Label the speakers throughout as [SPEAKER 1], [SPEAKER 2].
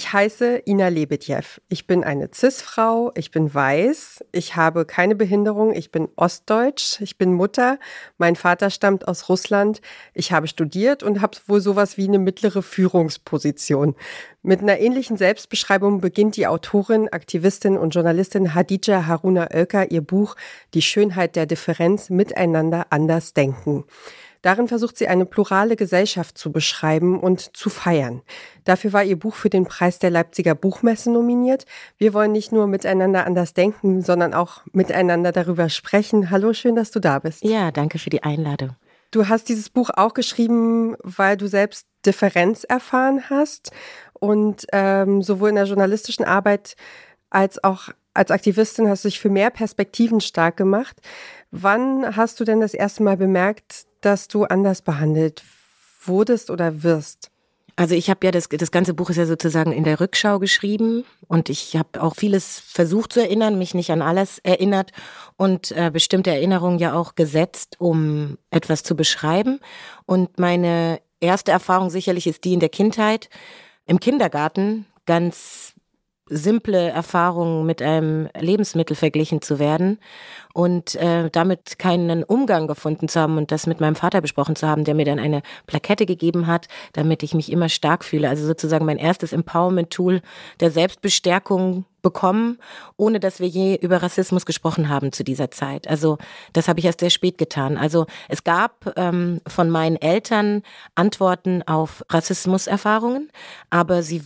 [SPEAKER 1] Ich heiße Ina Lebedjew. Ich bin eine CIS-Frau, ich bin weiß, ich habe keine Behinderung, ich bin ostdeutsch, ich bin Mutter, mein Vater stammt aus Russland, ich habe studiert und habe wohl sowas wie eine mittlere Führungsposition. Mit einer ähnlichen Selbstbeschreibung beginnt die Autorin, Aktivistin und Journalistin Hadija Haruna Oelker ihr Buch Die Schönheit der Differenz miteinander anders denken. Darin versucht sie eine plurale Gesellschaft zu beschreiben und zu feiern. Dafür war ihr Buch für den Preis der Leipziger Buchmesse nominiert. Wir wollen nicht nur miteinander anders denken, sondern auch miteinander darüber sprechen. Hallo, schön, dass du da bist.
[SPEAKER 2] Ja, danke für die Einladung.
[SPEAKER 1] Du hast dieses Buch auch geschrieben, weil du selbst Differenz erfahren hast und ähm, sowohl in der journalistischen Arbeit als auch als Aktivistin hast du dich für mehr Perspektiven stark gemacht. Wann hast du denn das erste Mal bemerkt, dass du anders behandelt wurdest oder wirst?
[SPEAKER 2] Also ich habe ja das, das ganze Buch ist ja sozusagen in der Rückschau geschrieben und ich habe auch vieles versucht zu erinnern, mich nicht an alles erinnert und äh, bestimmte Erinnerungen ja auch gesetzt, um etwas zu beschreiben. Und meine erste Erfahrung sicherlich ist die in der Kindheit, im Kindergarten ganz simple Erfahrungen mit einem Lebensmittel verglichen zu werden und äh, damit keinen Umgang gefunden zu haben und das mit meinem Vater besprochen zu haben, der mir dann eine Plakette gegeben hat, damit ich mich immer stark fühle. Also sozusagen mein erstes Empowerment-Tool der Selbstbestärkung bekommen, ohne dass wir je über Rassismus gesprochen haben zu dieser Zeit. Also das habe ich erst sehr spät getan. Also es gab ähm, von meinen Eltern Antworten auf Rassismuserfahrungen, aber sie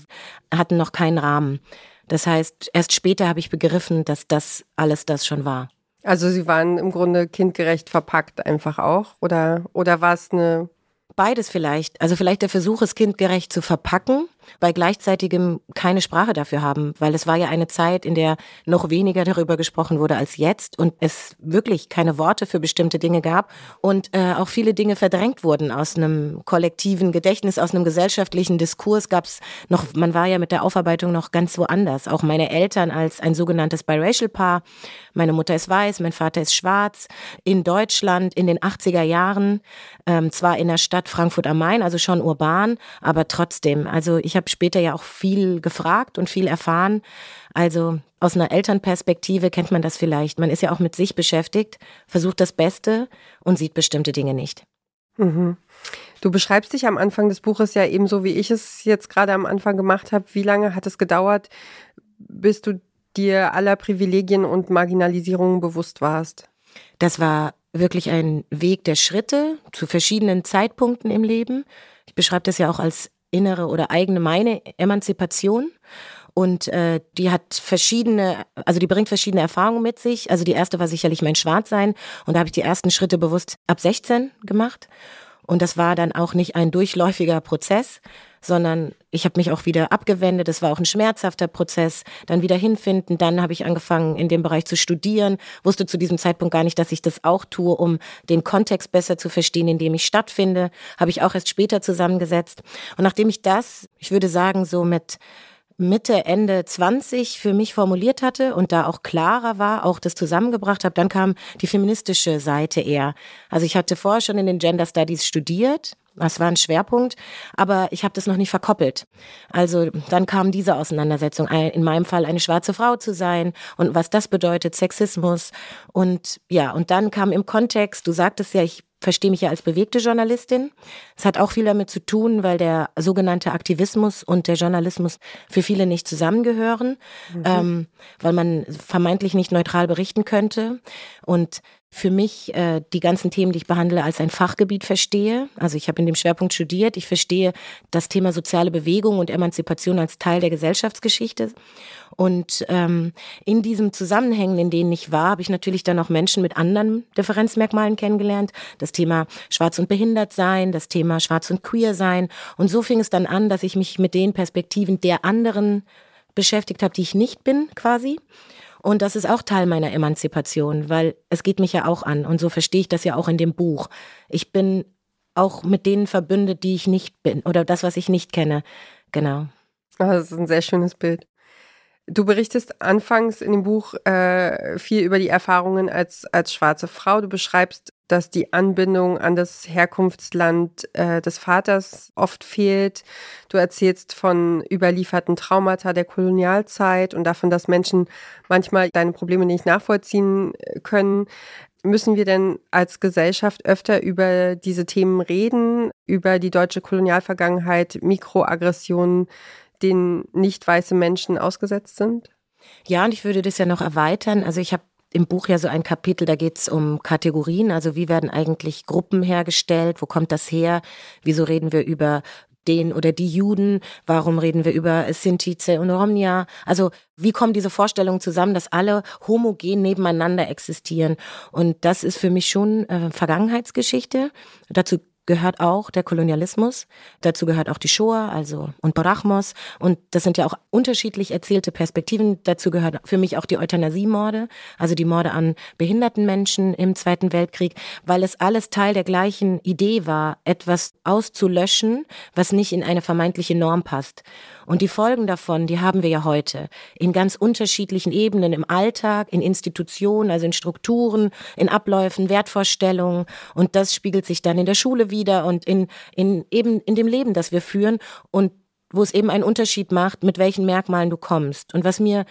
[SPEAKER 2] hatten noch keinen Rahmen. Das heißt, erst später habe ich begriffen, dass das alles das schon war.
[SPEAKER 1] Also sie waren im Grunde kindgerecht verpackt einfach auch oder oder war es eine
[SPEAKER 2] Beides vielleicht. Also vielleicht der Versuch, es kindgerecht zu verpacken, bei gleichzeitigem keine Sprache dafür haben, weil es war ja eine Zeit, in der noch weniger darüber gesprochen wurde als jetzt und es wirklich keine Worte für bestimmte Dinge gab und äh, auch viele Dinge verdrängt wurden aus einem kollektiven Gedächtnis, aus einem gesellschaftlichen Diskurs gab es noch, man war ja mit der Aufarbeitung noch ganz woanders. Auch meine Eltern als ein sogenanntes biracial Paar, meine Mutter ist weiß, mein Vater ist schwarz, in Deutschland in den 80er Jahren, ähm, zwar in der Stadt Frankfurt am Main, also schon urban, aber trotzdem, also ich ich habe später ja auch viel gefragt und viel erfahren. Also aus einer Elternperspektive kennt man das vielleicht. Man ist ja auch mit sich beschäftigt, versucht das Beste und sieht bestimmte Dinge nicht.
[SPEAKER 1] Mhm. Du beschreibst dich am Anfang des Buches ja ebenso, wie ich es jetzt gerade am Anfang gemacht habe. Wie lange hat es gedauert, bis du dir aller Privilegien und Marginalisierungen bewusst warst?
[SPEAKER 2] Das war wirklich ein Weg der Schritte zu verschiedenen Zeitpunkten im Leben. Ich beschreibe das ja auch als innere oder eigene meine Emanzipation. Und äh, die hat verschiedene, also die bringt verschiedene Erfahrungen mit sich. Also die erste war sicherlich mein Schwarzsein. Und da habe ich die ersten Schritte bewusst ab 16 gemacht. Und das war dann auch nicht ein durchläufiger Prozess, sondern ich habe mich auch wieder abgewendet. Es war auch ein schmerzhafter Prozess. Dann wieder hinfinden. Dann habe ich angefangen, in dem Bereich zu studieren. Wusste zu diesem Zeitpunkt gar nicht, dass ich das auch tue, um den Kontext besser zu verstehen, in dem ich stattfinde. Habe ich auch erst später zusammengesetzt. Und nachdem ich das, ich würde sagen, so mit Mitte, Ende 20 für mich formuliert hatte und da auch klarer war, auch das zusammengebracht habe, dann kam die feministische Seite eher. Also ich hatte vorher schon in den Gender Studies studiert, das war ein Schwerpunkt, aber ich habe das noch nicht verkoppelt. Also dann kam diese Auseinandersetzung, in meinem Fall eine schwarze Frau zu sein und was das bedeutet, Sexismus und ja, und dann kam im Kontext, du sagtest ja, ich verstehe mich ja als bewegte Journalistin. Es hat auch viel damit zu tun, weil der sogenannte Aktivismus und der Journalismus für viele nicht zusammengehören, mhm. ähm, weil man vermeintlich nicht neutral berichten könnte. Und für mich äh, die ganzen Themen, die ich behandle, als ein Fachgebiet verstehe. Also ich habe in dem Schwerpunkt studiert. Ich verstehe das Thema soziale Bewegung und Emanzipation als Teil der Gesellschaftsgeschichte. Und ähm, in diesem Zusammenhängen, in denen ich war, habe ich natürlich dann auch Menschen mit anderen Differenzmerkmalen kennengelernt. Das Thema Schwarz und Behindert sein, das Thema Schwarz und Queer sein. Und so fing es dann an, dass ich mich mit den Perspektiven der anderen beschäftigt habe, die ich nicht bin, quasi. Und das ist auch Teil meiner Emanzipation, weil es geht mich ja auch an. Und so verstehe ich das ja auch in dem Buch. Ich bin auch mit denen verbündet, die ich nicht bin oder das, was ich nicht kenne. Genau.
[SPEAKER 1] Oh, das ist ein sehr schönes Bild. Du berichtest anfangs in dem Buch äh, viel über die Erfahrungen als, als schwarze Frau. Du beschreibst, dass die Anbindung an das Herkunftsland äh, des Vaters oft fehlt. Du erzählst von überlieferten Traumata der Kolonialzeit und davon, dass Menschen manchmal deine Probleme nicht nachvollziehen äh, können. Müssen wir denn als Gesellschaft öfter über diese Themen reden, über die deutsche Kolonialvergangenheit, Mikroaggressionen, denen nicht weiße Menschen ausgesetzt sind?
[SPEAKER 2] Ja, und ich würde das ja noch erweitern. Also ich habe im Buch ja so ein Kapitel, da geht es um Kategorien, also wie werden eigentlich Gruppen hergestellt, wo kommt das her, wieso reden wir über den oder die Juden, warum reden wir über Sinti, und Romnia, also wie kommen diese Vorstellungen zusammen, dass alle homogen nebeneinander existieren? Und das ist für mich schon äh, Vergangenheitsgeschichte, dazu gehört auch der Kolonialismus, dazu gehört auch die Shoah, also und Barachmos und das sind ja auch unterschiedlich erzählte Perspektiven. Dazu gehört für mich auch die Euthanasiemorde, also die Morde an behinderten Menschen im Zweiten Weltkrieg, weil es alles Teil der gleichen Idee war, etwas auszulöschen, was nicht in eine vermeintliche Norm passt. Und die Folgen davon, die haben wir ja heute in ganz unterschiedlichen Ebenen im Alltag, in Institutionen, also in Strukturen, in Abläufen, Wertvorstellungen. Und das spiegelt sich dann in der Schule wieder und in, in eben in dem Leben, das wir führen und wo es eben einen Unterschied macht, mit welchen Merkmalen du kommst. Und was mir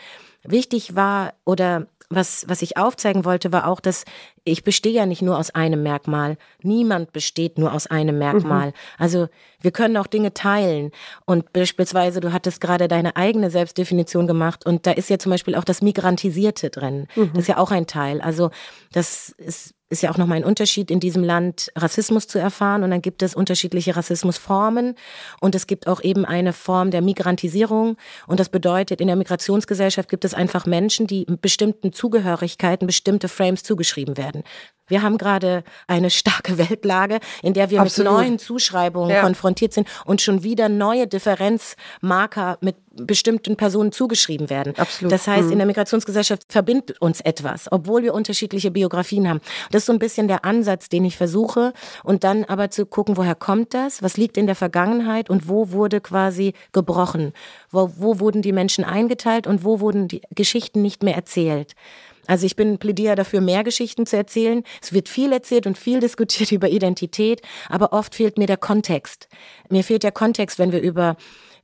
[SPEAKER 2] wichtig war oder was, was ich aufzeigen wollte, war auch, dass ich bestehe ja nicht nur aus einem Merkmal. Niemand besteht nur aus einem Merkmal. Mhm. Also wir können auch Dinge teilen. Und beispielsweise, du hattest gerade deine eigene Selbstdefinition gemacht und da ist ja zum Beispiel auch das Migrantisierte drin. Mhm. Das ist ja auch ein Teil. Also das ist ist ja auch nochmal ein Unterschied in diesem Land, Rassismus zu erfahren. Und dann gibt es unterschiedliche Rassismusformen. Und es gibt auch eben eine Form der Migrantisierung. Und das bedeutet, in der Migrationsgesellschaft gibt es einfach Menschen, die bestimmten Zugehörigkeiten, bestimmte Frames zugeschrieben werden. Wir haben gerade eine starke Weltlage, in der wir Absolut. mit neuen Zuschreibungen ja. konfrontiert sind und schon wieder neue Differenzmarker mit bestimmten Personen zugeschrieben werden. Absolut. Das heißt, mhm. in der Migrationsgesellschaft verbindet uns etwas, obwohl wir unterschiedliche Biografien haben. Das ist so ein bisschen der Ansatz, den ich versuche. Und dann aber zu gucken, woher kommt das? Was liegt in der Vergangenheit und wo wurde quasi gebrochen? Wo, wo wurden die Menschen eingeteilt und wo wurden die Geschichten nicht mehr erzählt? Also ich bin Plädier dafür, mehr Geschichten zu erzählen. Es wird viel erzählt und viel diskutiert über Identität, aber oft fehlt mir der Kontext. Mir fehlt der Kontext, wenn wir über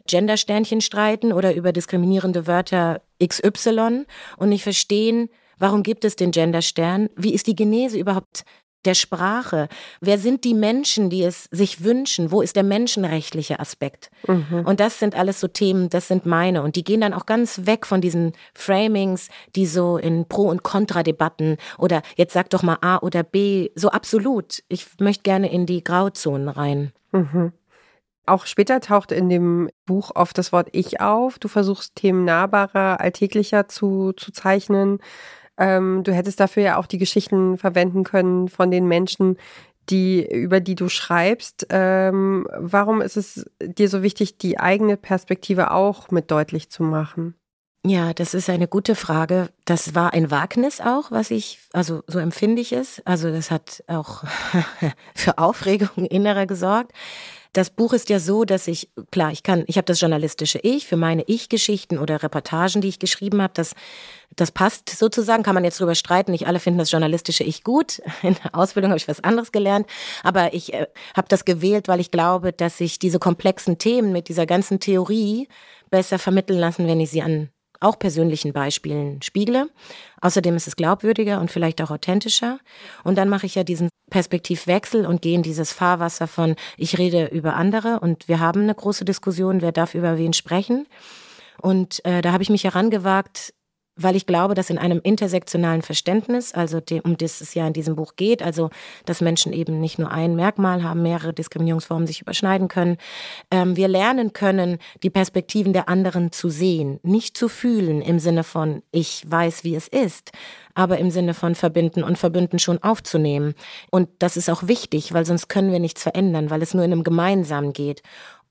[SPEAKER 2] Gendersternchen streiten oder über diskriminierende Wörter XY und nicht verstehen, warum gibt es den Genderstern? Wie ist die Genese überhaupt der Sprache. Wer sind die Menschen, die es sich wünschen? Wo ist der menschenrechtliche Aspekt? Mhm. Und das sind alles so Themen, das sind meine. Und die gehen dann auch ganz weg von diesen Framings, die so in Pro- und Kontradebatten oder jetzt sag doch mal A oder B, so absolut. Ich möchte gerne in die Grauzonen rein. Mhm.
[SPEAKER 1] Auch später taucht in dem Buch oft das Wort Ich auf. Du versuchst Themen nahbarer, alltäglicher zu, zu zeichnen. Ähm, du hättest dafür ja auch die Geschichten verwenden können von den Menschen, die, über die du schreibst. Ähm, warum ist es dir so wichtig, die eigene Perspektive auch mit deutlich zu machen?
[SPEAKER 2] Ja, das ist eine gute Frage. Das war ein Wagnis auch, was ich, also so empfinde ich es. Also das hat auch für Aufregung innerer gesorgt. Das Buch ist ja so, dass ich, klar, ich kann, ich habe das journalistische Ich für meine Ich-Geschichten oder Reportagen, die ich geschrieben habe, das, das passt sozusagen, kann man jetzt drüber streiten. Nicht alle finden das journalistische Ich gut. In der Ausbildung habe ich was anderes gelernt, aber ich äh, habe das gewählt, weil ich glaube, dass ich diese komplexen Themen mit dieser ganzen Theorie besser vermitteln lassen, wenn ich sie an auch persönlichen Beispielen spiegle. Außerdem ist es glaubwürdiger und vielleicht auch authentischer. Und dann mache ich ja diesen Perspektivwechsel und gehe in dieses Fahrwasser von, ich rede über andere und wir haben eine große Diskussion, wer darf über wen sprechen. Und äh, da habe ich mich herangewagt, weil ich glaube, dass in einem intersektionalen Verständnis, also dem, um das es ja in diesem Buch geht, also dass Menschen eben nicht nur ein Merkmal haben, mehrere Diskriminierungsformen sich überschneiden können, ähm, wir lernen können, die Perspektiven der anderen zu sehen, nicht zu fühlen im Sinne von ich weiß, wie es ist, aber im Sinne von verbinden und verbünden schon aufzunehmen. Und das ist auch wichtig, weil sonst können wir nichts verändern, weil es nur in einem Gemeinsamen geht.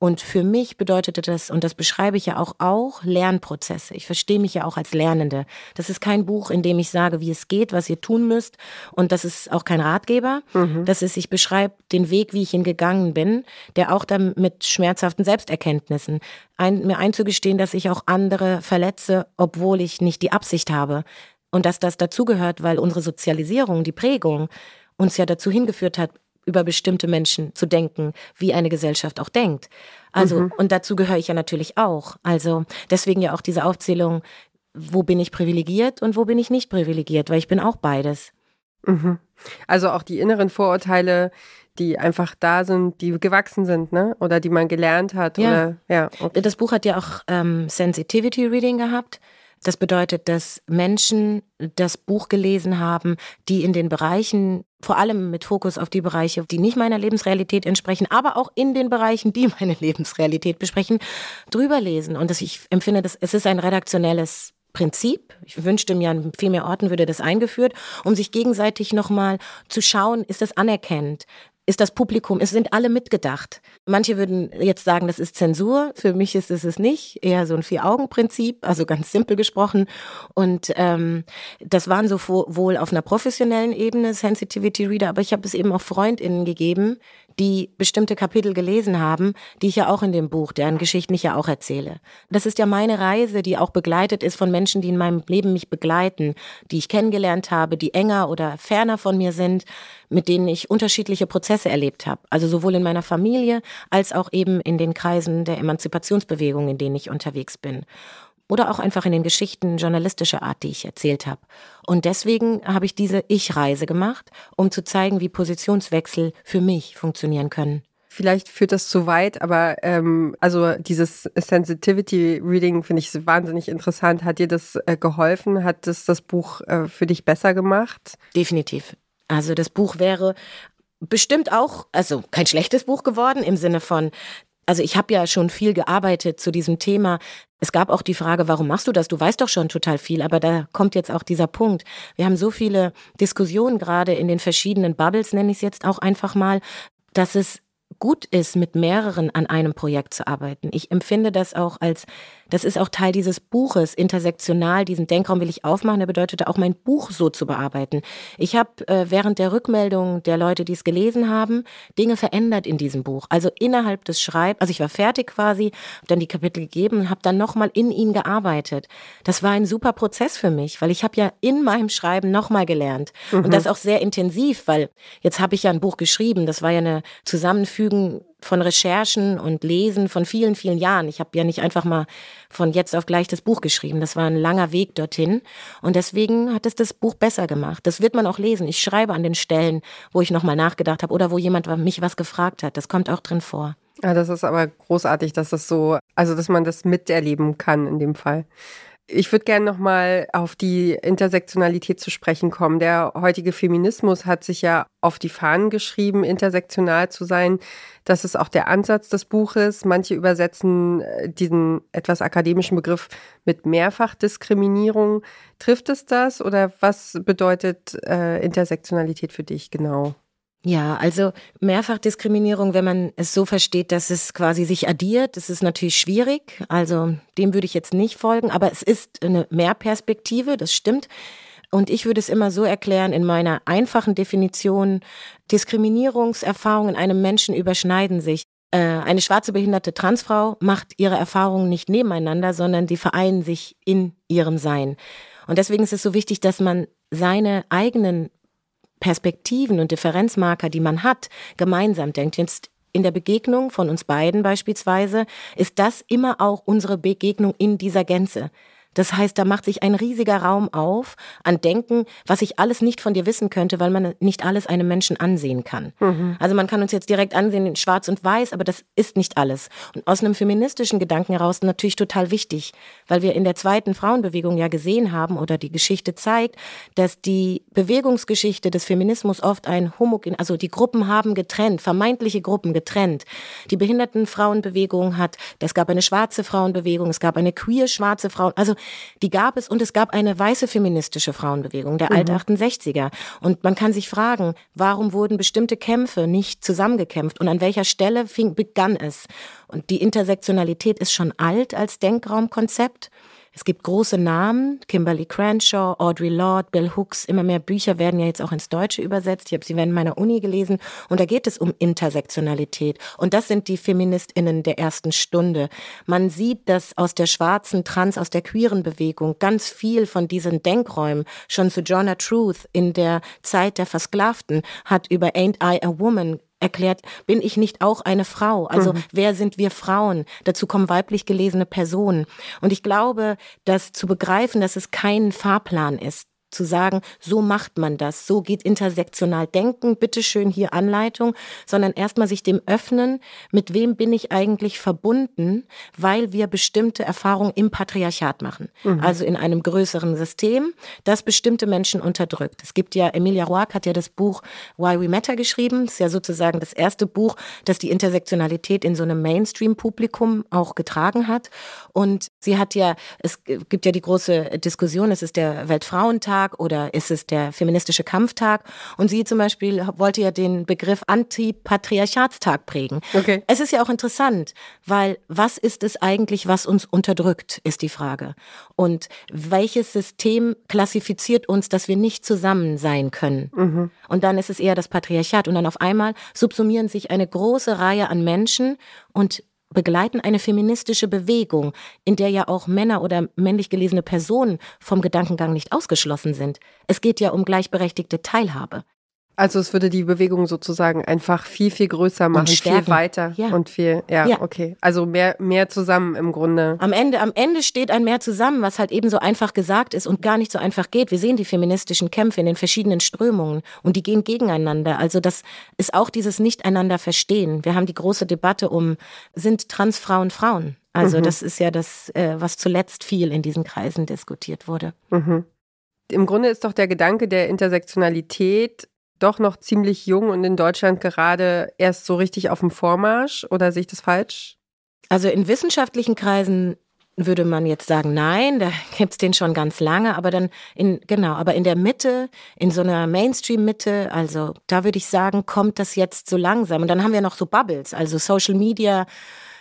[SPEAKER 2] Und für mich bedeutete das, und das beschreibe ich ja auch, auch Lernprozesse. Ich verstehe mich ja auch als Lernende. Das ist kein Buch, in dem ich sage, wie es geht, was ihr tun müsst. Und das ist auch kein Ratgeber. Mhm. Das ist, ich beschreibe den Weg, wie ich ihn gegangen bin, der auch dann mit schmerzhaften Selbsterkenntnissen, ein, mir einzugestehen, dass ich auch andere verletze, obwohl ich nicht die Absicht habe. Und dass das dazugehört, weil unsere Sozialisierung, die Prägung uns ja dazu hingeführt hat, über bestimmte Menschen zu denken, wie eine Gesellschaft auch denkt. Also, mhm. und dazu gehöre ich ja natürlich auch. Also, deswegen ja auch diese Aufzählung, wo bin ich privilegiert und wo bin ich nicht privilegiert, weil ich bin auch beides.
[SPEAKER 1] Mhm. Also auch die inneren Vorurteile, die einfach da sind, die gewachsen sind, ne? Oder die man gelernt hat. Ja. Oder,
[SPEAKER 2] ja okay. Das Buch hat ja auch ähm, Sensitivity Reading gehabt. Das bedeutet, dass Menschen das Buch gelesen haben, die in den Bereichen, vor allem mit Fokus auf die Bereiche, die nicht meiner Lebensrealität entsprechen, aber auch in den Bereichen, die meine Lebensrealität besprechen, drüber lesen. Und das, ich empfinde, dass es ist ein redaktionelles Prinzip. Ich wünschte mir, an viel mehr Orten würde das eingeführt, um sich gegenseitig nochmal zu schauen, ist das anerkennend? Ist das Publikum, es sind alle mitgedacht. Manche würden jetzt sagen, das ist Zensur. Für mich ist es es nicht. Eher so ein Vier-Augen-Prinzip, also ganz simpel gesprochen. Und ähm, das waren so wohl auf einer professionellen Ebene Sensitivity Reader, aber ich habe es eben auch FreundInnen gegeben, die bestimmte Kapitel gelesen haben, die ich ja auch in dem Buch, deren Geschichten ich ja auch erzähle. Das ist ja meine Reise, die auch begleitet ist von Menschen, die in meinem Leben mich begleiten, die ich kennengelernt habe, die enger oder ferner von mir sind, mit denen ich unterschiedliche Prozesse erlebt habe. Also sowohl in meiner Familie als auch eben in den Kreisen der Emanzipationsbewegung, in denen ich unterwegs bin oder auch einfach in den Geschichten journalistischer Art, die ich erzählt habe. Und deswegen habe ich diese Ich-Reise gemacht, um zu zeigen, wie Positionswechsel für mich funktionieren können.
[SPEAKER 1] Vielleicht führt das zu weit, aber ähm, also dieses Sensitivity Reading finde ich wahnsinnig interessant. Hat dir das äh, geholfen? Hat das das Buch äh, für dich besser gemacht?
[SPEAKER 2] Definitiv. Also das Buch wäre bestimmt auch, also kein schlechtes Buch geworden im Sinne von, also ich habe ja schon viel gearbeitet zu diesem Thema. Es gab auch die Frage, warum machst du das? Du weißt doch schon total viel, aber da kommt jetzt auch dieser Punkt. Wir haben so viele Diskussionen gerade in den verschiedenen Bubbles, nenne ich es jetzt auch einfach mal, dass es gut ist, mit mehreren an einem Projekt zu arbeiten. Ich empfinde das auch als, das ist auch Teil dieses Buches, intersektional, diesen Denkraum will ich aufmachen, der bedeutete auch mein Buch so zu bearbeiten. Ich habe äh, während der Rückmeldung der Leute, die es gelesen haben, Dinge verändert in diesem Buch. Also innerhalb des Schreibens, also ich war fertig quasi, habe dann die Kapitel gegeben habe dann nochmal in ihnen gearbeitet. Das war ein super Prozess für mich, weil ich habe ja in meinem Schreiben nochmal gelernt. Mhm. Und das auch sehr intensiv, weil jetzt habe ich ja ein Buch geschrieben, das war ja eine Zusammenführung Fügen von Recherchen und Lesen von vielen, vielen Jahren. Ich habe ja nicht einfach mal von jetzt auf gleich das Buch geschrieben. Das war ein langer Weg dorthin. Und deswegen hat es das Buch besser gemacht. Das wird man auch lesen. Ich schreibe an den Stellen, wo ich nochmal nachgedacht habe oder wo jemand mich was gefragt hat. Das kommt auch drin vor.
[SPEAKER 1] Ja, das ist aber großartig, dass das so, also dass man das miterleben kann in dem Fall. Ich würde gerne nochmal auf die Intersektionalität zu sprechen kommen. Der heutige Feminismus hat sich ja auf die Fahnen geschrieben, intersektional zu sein. Das ist auch der Ansatz des Buches. Manche übersetzen äh, diesen etwas akademischen Begriff mit Mehrfachdiskriminierung. Trifft es das oder was bedeutet äh, Intersektionalität für dich genau?
[SPEAKER 2] Ja, also Mehrfachdiskriminierung, wenn man es so versteht, dass es quasi sich addiert, das ist natürlich schwierig. Also dem würde ich jetzt nicht folgen, aber es ist eine Mehrperspektive, das stimmt. Und ich würde es immer so erklären, in meiner einfachen Definition, Diskriminierungserfahrungen einem Menschen überschneiden sich. Äh, eine schwarze behinderte Transfrau macht ihre Erfahrungen nicht nebeneinander, sondern die vereinen sich in ihrem Sein. Und deswegen ist es so wichtig, dass man seine eigenen Perspektiven und Differenzmarker, die man hat, gemeinsam denkt. Jetzt in der Begegnung von uns beiden beispielsweise ist das immer auch unsere Begegnung in dieser Gänze. Das heißt, da macht sich ein riesiger Raum auf an Denken, was ich alles nicht von dir wissen könnte, weil man nicht alles einem Menschen ansehen kann. Mhm. Also man kann uns jetzt direkt ansehen in schwarz und weiß, aber das ist nicht alles. Und aus einem feministischen Gedanken heraus natürlich total wichtig, weil wir in der zweiten Frauenbewegung ja gesehen haben oder die Geschichte zeigt, dass die Bewegungsgeschichte des Feminismus oft ein homogen, also die Gruppen haben getrennt, vermeintliche Gruppen getrennt. Die Behindertenfrauenbewegung hat, es gab eine schwarze Frauenbewegung, es gab eine queer schwarze Frauen, also die gab es und es gab eine weiße feministische Frauenbewegung der mhm. Alt-68er. Und man kann sich fragen, warum wurden bestimmte Kämpfe nicht zusammengekämpft und an welcher Stelle fing, begann es? Und die Intersektionalität ist schon alt als Denkraumkonzept. Es gibt große Namen, Kimberly Crenshaw, Audre Lorde, Bill Hooks, immer mehr Bücher werden ja jetzt auch ins Deutsche übersetzt. Ich habe sie in meiner Uni gelesen und da geht es um Intersektionalität. Und das sind die Feministinnen der ersten Stunde. Man sieht, dass aus der schwarzen Trans, aus der queeren Bewegung ganz viel von diesen Denkräumen schon zu Jonah Truth in der Zeit der Versklavten hat über Ain't I a Woman erklärt, bin ich nicht auch eine Frau? Also mhm. wer sind wir Frauen? Dazu kommen weiblich gelesene Personen. Und ich glaube, dass zu begreifen, dass es kein Fahrplan ist, zu sagen, so macht man das, so geht intersektional denken, bitteschön hier Anleitung, sondern erstmal sich dem öffnen, mit wem bin ich eigentlich verbunden, weil wir bestimmte Erfahrungen im Patriarchat machen. Mhm. Also in einem größeren System, das bestimmte Menschen unterdrückt. Es gibt ja, Emilia Roark hat ja das Buch Why We Matter geschrieben, das ist ja sozusagen das erste Buch, das die Intersektionalität in so einem Mainstream-Publikum auch getragen hat. Und sie hat ja, es gibt ja die große Diskussion, es ist der Weltfrauentag, Frauentag oder ist es der feministische Kampftag? Und sie zum Beispiel wollte ja den Begriff Antipatriarchatstag prägen. Okay. Es ist ja auch interessant, weil was ist es eigentlich, was uns unterdrückt, ist die Frage. Und welches System klassifiziert uns, dass wir nicht zusammen sein können? Mhm. Und dann ist es eher das Patriarchat. Und dann auf einmal subsumieren sich eine große Reihe an Menschen und begleiten eine feministische Bewegung, in der ja auch Männer oder männlich gelesene Personen vom Gedankengang nicht ausgeschlossen sind. Es geht ja um gleichberechtigte Teilhabe.
[SPEAKER 1] Also es würde die Bewegung sozusagen einfach viel, viel größer machen, viel weiter ja. und viel, ja, ja, okay. Also mehr, mehr zusammen im Grunde.
[SPEAKER 2] Am Ende, am Ende steht ein mehr zusammen, was halt eben so einfach gesagt ist und gar nicht so einfach geht. Wir sehen die feministischen Kämpfe in den verschiedenen Strömungen und die gehen gegeneinander. Also das ist auch dieses Nicht-einander verstehen. Wir haben die große Debatte um, sind Transfrauen Frauen? Also mhm. das ist ja das, äh, was zuletzt viel in diesen Kreisen diskutiert wurde. Mhm.
[SPEAKER 1] Im Grunde ist doch der Gedanke der Intersektionalität doch noch ziemlich jung und in Deutschland gerade erst so richtig auf dem Vormarsch oder sehe ich das falsch?
[SPEAKER 2] Also in wissenschaftlichen Kreisen würde man jetzt sagen, nein, da gibt's den schon ganz lange, aber dann in, genau, aber in der Mitte, in so einer Mainstream-Mitte, also da würde ich sagen, kommt das jetzt so langsam. Und dann haben wir noch so Bubbles, also Social Media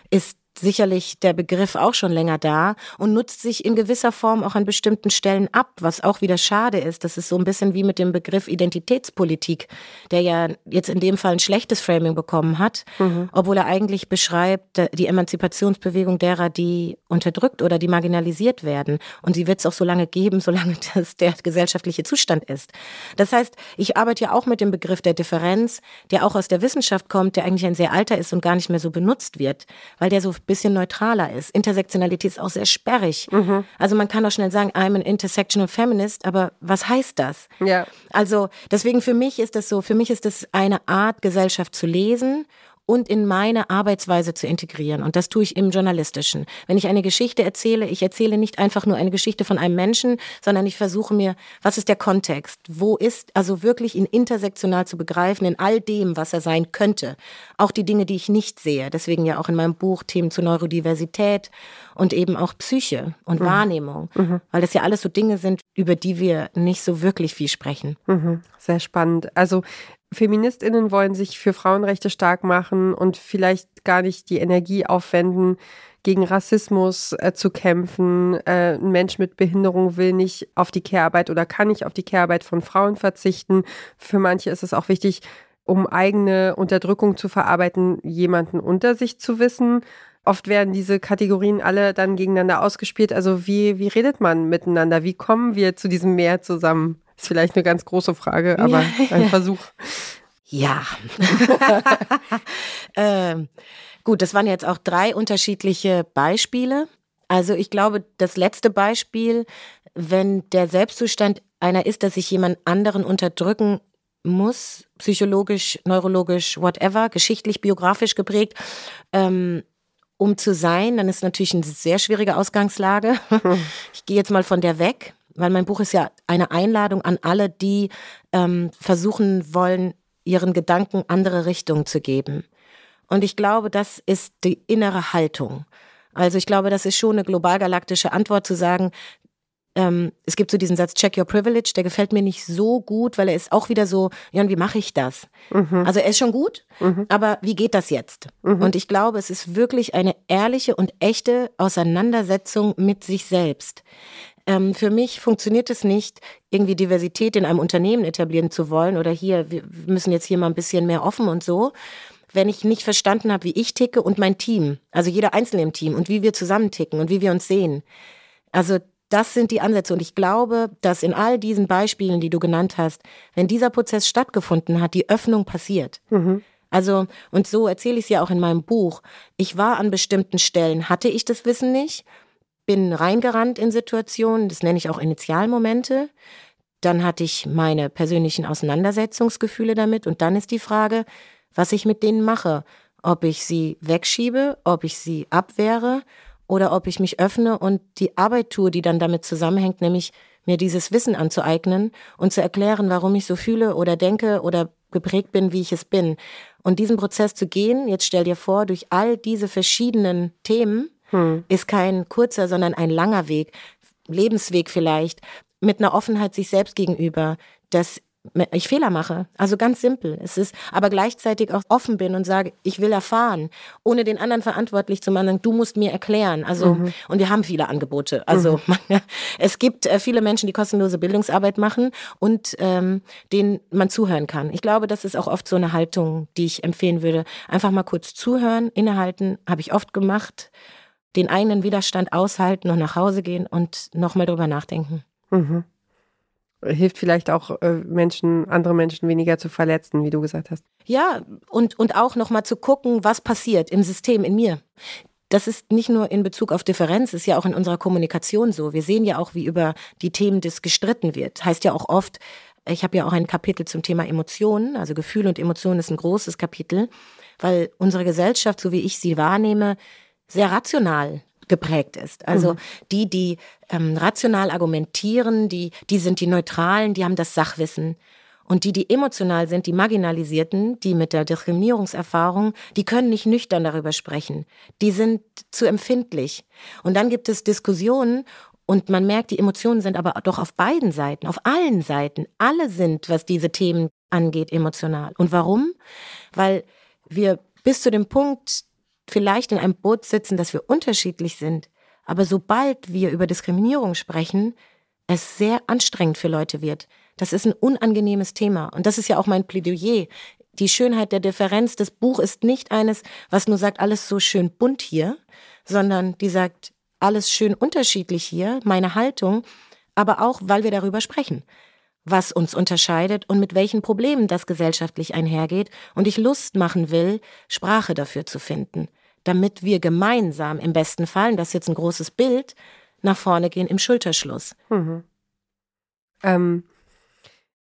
[SPEAKER 2] ist sicherlich der Begriff auch schon länger da und nutzt sich in gewisser Form auch an bestimmten Stellen ab, was auch wieder schade ist. Das ist so ein bisschen wie mit dem Begriff Identitätspolitik, der ja jetzt in dem Fall ein schlechtes Framing bekommen hat, mhm. obwohl er eigentlich beschreibt die Emanzipationsbewegung derer, die unterdrückt oder die marginalisiert werden. Und sie wird es auch so lange geben, solange das der gesellschaftliche Zustand ist. Das heißt, ich arbeite ja auch mit dem Begriff der Differenz, der auch aus der Wissenschaft kommt, der eigentlich ein sehr alter ist und gar nicht mehr so benutzt wird, weil der so bisschen neutraler ist. Intersektionalität ist auch sehr sperrig. Mhm. Also man kann auch schnell sagen, I'm an intersectional feminist, aber was heißt das? Ja. Also deswegen für mich ist das so, für mich ist das eine Art, Gesellschaft zu lesen und in meine Arbeitsweise zu integrieren. Und das tue ich im Journalistischen. Wenn ich eine Geschichte erzähle, ich erzähle nicht einfach nur eine Geschichte von einem Menschen, sondern ich versuche mir, was ist der Kontext? Wo ist, also wirklich ihn intersektional zu begreifen in all dem, was er sein könnte. Auch die Dinge, die ich nicht sehe. Deswegen ja auch in meinem Buch Themen zu Neurodiversität und eben auch Psyche und mhm. Wahrnehmung. Mhm. Weil das ja alles so Dinge sind, über die wir nicht so wirklich viel sprechen.
[SPEAKER 1] Mhm. Sehr spannend. Also Feministinnen wollen sich für Frauenrechte stark machen und vielleicht gar nicht die Energie aufwenden, gegen Rassismus äh, zu kämpfen. Äh, ein Mensch mit Behinderung will nicht auf die Care-Arbeit oder kann nicht auf die Care-Arbeit von Frauen verzichten. Für manche ist es auch wichtig, um eigene Unterdrückung zu verarbeiten, jemanden unter sich zu wissen. Oft werden diese Kategorien alle dann gegeneinander ausgespielt. Also wie, wie redet man miteinander? Wie kommen wir zu diesem Meer zusammen? Ist vielleicht eine ganz große Frage, aber ja. ein Versuch.
[SPEAKER 2] Ja. ähm, gut, das waren jetzt auch drei unterschiedliche Beispiele. Also ich glaube, das letzte Beispiel, wenn der Selbstzustand einer ist, dass sich jemand anderen unterdrücken muss, psychologisch, neurologisch, whatever, geschichtlich, biografisch geprägt, ähm, um zu sein, dann ist natürlich eine sehr schwierige Ausgangslage. Ich gehe jetzt mal von der weg weil mein Buch ist ja eine Einladung an alle, die ähm, versuchen wollen, ihren Gedanken andere Richtungen zu geben. Und ich glaube, das ist die innere Haltung. Also ich glaube, das ist schon eine globalgalaktische Antwort zu sagen, ähm, es gibt so diesen Satz, check your privilege, der gefällt mir nicht so gut, weil er ist auch wieder so, ja, wie mache ich das? Mhm. Also er ist schon gut, mhm. aber wie geht das jetzt? Mhm. Und ich glaube, es ist wirklich eine ehrliche und echte Auseinandersetzung mit sich selbst. Ähm, für mich funktioniert es nicht, irgendwie Diversität in einem Unternehmen etablieren zu wollen oder hier, wir müssen jetzt hier mal ein bisschen mehr offen und so wenn ich nicht verstanden habe, wie ich ticke und mein Team, also jeder Einzelne im Team und wie wir zusammen ticken und wie wir uns sehen. Also das sind die Ansätze. Und ich glaube, dass in all diesen Beispielen, die du genannt hast, wenn dieser Prozess stattgefunden hat, die Öffnung passiert. Mhm. Also, und so erzähle ich es ja auch in meinem Buch. Ich war an bestimmten Stellen, hatte ich das Wissen nicht, bin reingerannt in Situationen, das nenne ich auch Initialmomente. Dann hatte ich meine persönlichen Auseinandersetzungsgefühle damit. Und dann ist die Frage, was ich mit denen mache. Ob ich sie wegschiebe, ob ich sie abwehre oder ob ich mich öffne und die Arbeit tue, die dann damit zusammenhängt, nämlich mir dieses Wissen anzueignen und zu erklären, warum ich so fühle oder denke oder geprägt bin, wie ich es bin. Und diesen Prozess zu gehen, jetzt stell dir vor, durch all diese verschiedenen Themen, hm. ist kein kurzer, sondern ein langer Weg, Lebensweg vielleicht, mit einer Offenheit sich selbst gegenüber, dass ich Fehler mache. Also ganz simpel. Es ist, aber gleichzeitig auch offen bin und sage, ich will erfahren, ohne den anderen verantwortlich zu machen. Du musst mir erklären. Also, mhm. und wir haben viele Angebote. Also, mhm. man, es gibt äh, viele Menschen, die kostenlose Bildungsarbeit machen und ähm, denen man zuhören kann. Ich glaube, das ist auch oft so eine Haltung, die ich empfehlen würde. Einfach mal kurz zuhören, innehalten, habe ich oft gemacht. Den eigenen Widerstand aushalten und nach Hause gehen und nochmal drüber nachdenken. Mhm
[SPEAKER 1] hilft vielleicht auch äh, Menschen, andere Menschen weniger zu verletzen, wie du gesagt hast.
[SPEAKER 2] Ja, und, und auch nochmal zu gucken, was passiert im System, in mir. Das ist nicht nur in Bezug auf Differenz, ist ja auch in unserer Kommunikation so. Wir sehen ja auch, wie über die Themen des gestritten wird. Heißt ja auch oft, ich habe ja auch ein Kapitel zum Thema Emotionen, also Gefühl und Emotionen ist ein großes Kapitel, weil unsere Gesellschaft, so wie ich sie wahrnehme, sehr rational geprägt ist. Also mhm. die, die ähm, rational argumentieren, die, die sind die Neutralen, die haben das Sachwissen. Und die, die emotional sind, die Marginalisierten, die mit der Diskriminierungserfahrung, die können nicht nüchtern darüber sprechen. Die sind zu empfindlich. Und dann gibt es Diskussionen und man merkt, die Emotionen sind aber doch auf beiden Seiten, auf allen Seiten. Alle sind, was diese Themen angeht, emotional. Und warum? Weil wir bis zu dem Punkt vielleicht in einem Boot sitzen, dass wir unterschiedlich sind. Aber sobald wir über Diskriminierung sprechen, es sehr anstrengend für Leute wird. Das ist ein unangenehmes Thema. Und das ist ja auch mein Plädoyer. Die Schönheit der Differenz des Buch ist nicht eines, was nur sagt, alles so schön bunt hier, sondern die sagt, alles schön unterschiedlich hier, meine Haltung, aber auch, weil wir darüber sprechen, was uns unterscheidet und mit welchen Problemen das gesellschaftlich einhergeht und ich Lust machen will, Sprache dafür zu finden damit wir gemeinsam im besten Fall, das ist jetzt ein großes Bild, nach vorne gehen im Schulterschluss. Mhm.
[SPEAKER 1] Ähm,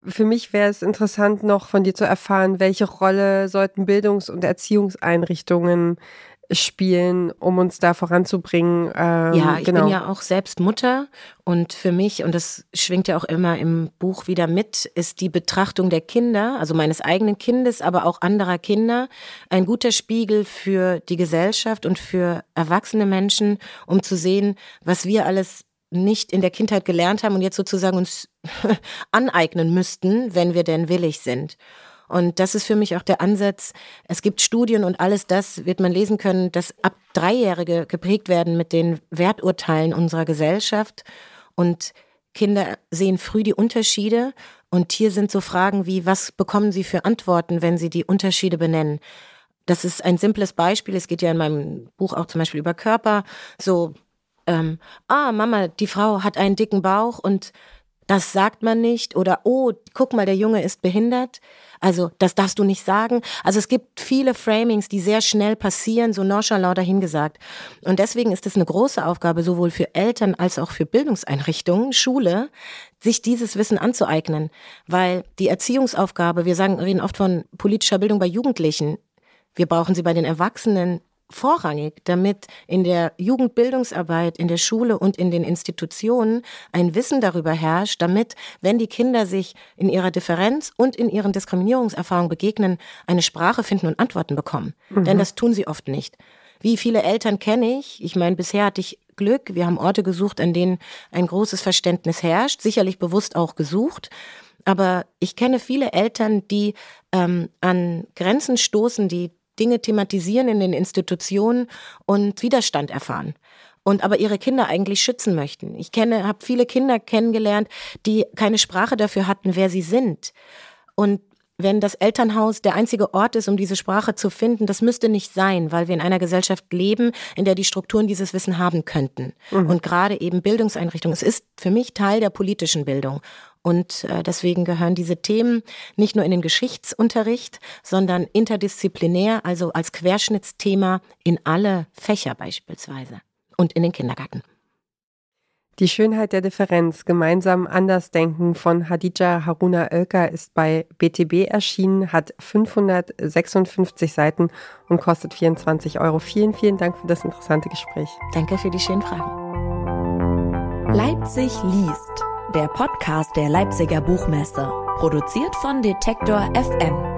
[SPEAKER 1] für mich wäre es interessant, noch von dir zu erfahren, welche Rolle sollten Bildungs- und Erziehungseinrichtungen spielen, um uns da voranzubringen.
[SPEAKER 2] Ähm, ja, ich genau. bin ja auch selbst Mutter und für mich, und das schwingt ja auch immer im Buch wieder mit, ist die Betrachtung der Kinder, also meines eigenen Kindes, aber auch anderer Kinder, ein guter Spiegel für die Gesellschaft und für erwachsene Menschen, um zu sehen, was wir alles nicht in der Kindheit gelernt haben und jetzt sozusagen uns aneignen müssten, wenn wir denn willig sind. Und das ist für mich auch der Ansatz. Es gibt Studien und alles das wird man lesen können, dass ab Dreijährige geprägt werden mit den Werturteilen unserer Gesellschaft. Und Kinder sehen früh die Unterschiede. Und hier sind so Fragen wie, was bekommen sie für Antworten, wenn sie die Unterschiede benennen? Das ist ein simples Beispiel. Es geht ja in meinem Buch auch zum Beispiel über Körper. So, ähm, ah, Mama, die Frau hat einen dicken Bauch und das sagt man nicht oder oh, guck mal, der Junge ist behindert. Also, das darfst du nicht sagen. Also, es gibt viele Framings, die sehr schnell passieren, so nonchalant dahingesagt. Und deswegen ist es eine große Aufgabe, sowohl für Eltern als auch für Bildungseinrichtungen, Schule, sich dieses Wissen anzueignen. Weil die Erziehungsaufgabe, wir sagen, reden oft von politischer Bildung bei Jugendlichen. Wir brauchen sie bei den Erwachsenen vorrangig, damit in der Jugendbildungsarbeit, in der Schule und in den Institutionen ein Wissen darüber herrscht, damit, wenn die Kinder sich in ihrer Differenz und in ihren Diskriminierungserfahrungen begegnen, eine Sprache finden und Antworten bekommen. Mhm. Denn das tun sie oft nicht. Wie viele Eltern kenne ich? Ich meine, bisher hatte ich Glück. Wir haben Orte gesucht, an denen ein großes Verständnis herrscht, sicherlich bewusst auch gesucht. Aber ich kenne viele Eltern, die ähm, an Grenzen stoßen, die Dinge thematisieren in den Institutionen und Widerstand erfahren und aber ihre Kinder eigentlich schützen möchten. Ich kenne, habe viele Kinder kennengelernt, die keine Sprache dafür hatten, wer sie sind. Und wenn das Elternhaus der einzige Ort ist, um diese Sprache zu finden, das müsste nicht sein, weil wir in einer Gesellschaft leben, in der die Strukturen dieses Wissen haben könnten. Mhm. Und gerade eben Bildungseinrichtungen. Es ist für mich Teil der politischen Bildung. Und äh, deswegen gehören diese Themen nicht nur in den Geschichtsunterricht, sondern interdisziplinär, also als Querschnittsthema in alle Fächer beispielsweise und in den Kindergarten.
[SPEAKER 1] Die Schönheit der Differenz, gemeinsam Andersdenken von Hadija Haruna Oelker ist bei BTB erschienen, hat 556 Seiten und kostet 24 Euro. Vielen, vielen Dank für das interessante Gespräch.
[SPEAKER 2] Danke für die schönen Fragen.
[SPEAKER 3] Leipzig liest, der Podcast der Leipziger Buchmesse, produziert von Detektor FM.